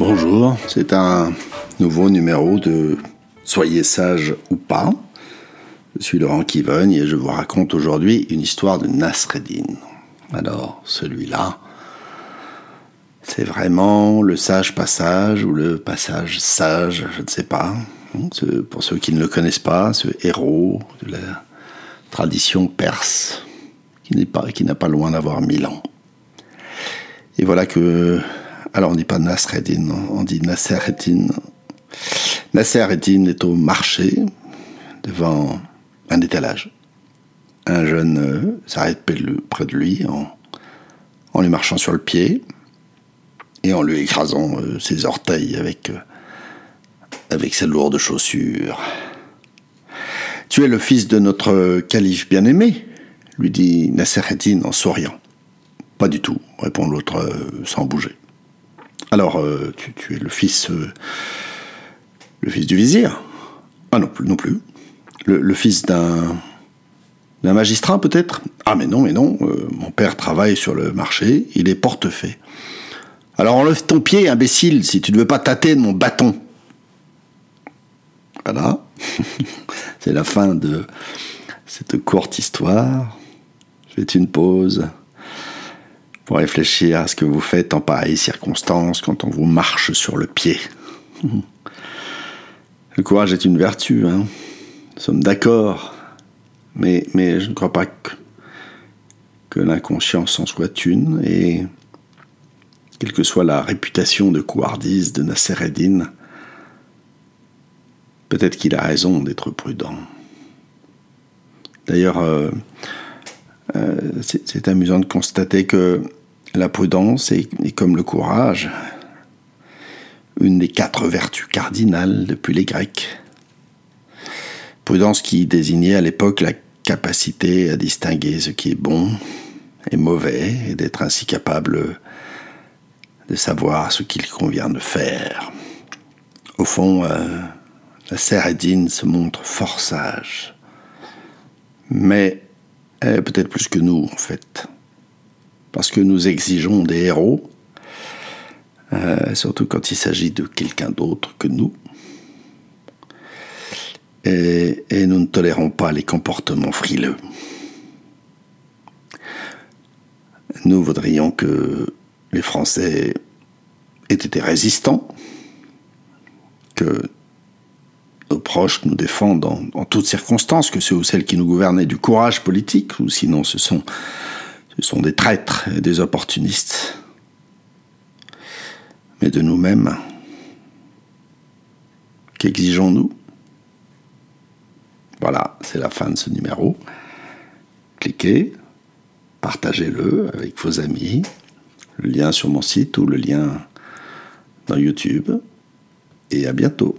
Bonjour, c'est un nouveau numéro de Soyez sage ou pas. Je suis Laurent Kivogne et je vous raconte aujourd'hui une histoire de Nasreddin. Alors, celui-là, c'est vraiment le sage passage ou le passage sage, je ne sais pas. Pour ceux qui ne le connaissent pas, ce héros de la tradition perse, qui n'a pas, loin d'avoir mille ans. Et voilà que alors on dit pas Nasreddin, on dit Nasreddin. Nasreddin est au marché devant un étalage. Un jeune euh, s'arrête près de lui en, lui marchant sur le pied et en lui écrasant euh, ses orteils avec, euh, avec ses lourdes chaussures. Tu es le fils de notre calife bien-aimé, lui dit Nasreddin en souriant. Pas du tout, répond l'autre sans bouger. Alors, euh, tu, es le fils, euh, le fils du vizir Ah non non plus. Le, fils d'un d'un magistrat peut-être? Ah mais non, mais non. Euh, mon père travaille sur le marché. Il est portefait. Alors enlève ton pied, imbécile, si tu ne veux pas tâter de mon bâton. Voilà. C'est la fin de cette courte histoire. Fais une pause pour réfléchir à ce que vous faites en pareille circonstance quand on vous marche sur le pied. Le courage est une vertu, hein. nous sommes d'accord, mais, mais je ne crois pas que, que l'inconscience en soit une, et quelle que soit la réputation de couardise de Nasser Eddin, peut-être qu'il a raison d'être prudent. D'ailleurs, euh, euh, c'est amusant de constater que la prudence est, comme le courage, une des quatre vertus cardinales depuis les Grecs. Prudence qui désignait à l'époque la capacité à distinguer ce qui est bon et mauvais et d'être ainsi capable de savoir ce qu'il convient de faire. Au fond, euh, la Sérédine se montre fort sage, mais peut-être plus que nous en fait parce que nous exigeons des héros, euh, surtout quand il s'agit de quelqu'un d'autre que nous. Et, nous ne tolérons pas les comportements frileux. Nous voudrions que les Français aient été résistants, que nos proches nous défendent en, toutes circonstances, que ceux ou celles qui nous gouvernent aient du courage politique, ou sinon ce sont sont des traîtres et des opportunistes. Mais de nous-mêmes, qu'exigeons-nous? Voilà, c'est la fin de ce numéro. Cliquez, partagez-le avec vos amis, le lien sur mon site ou le lien dans YouTube. Et à bientôt.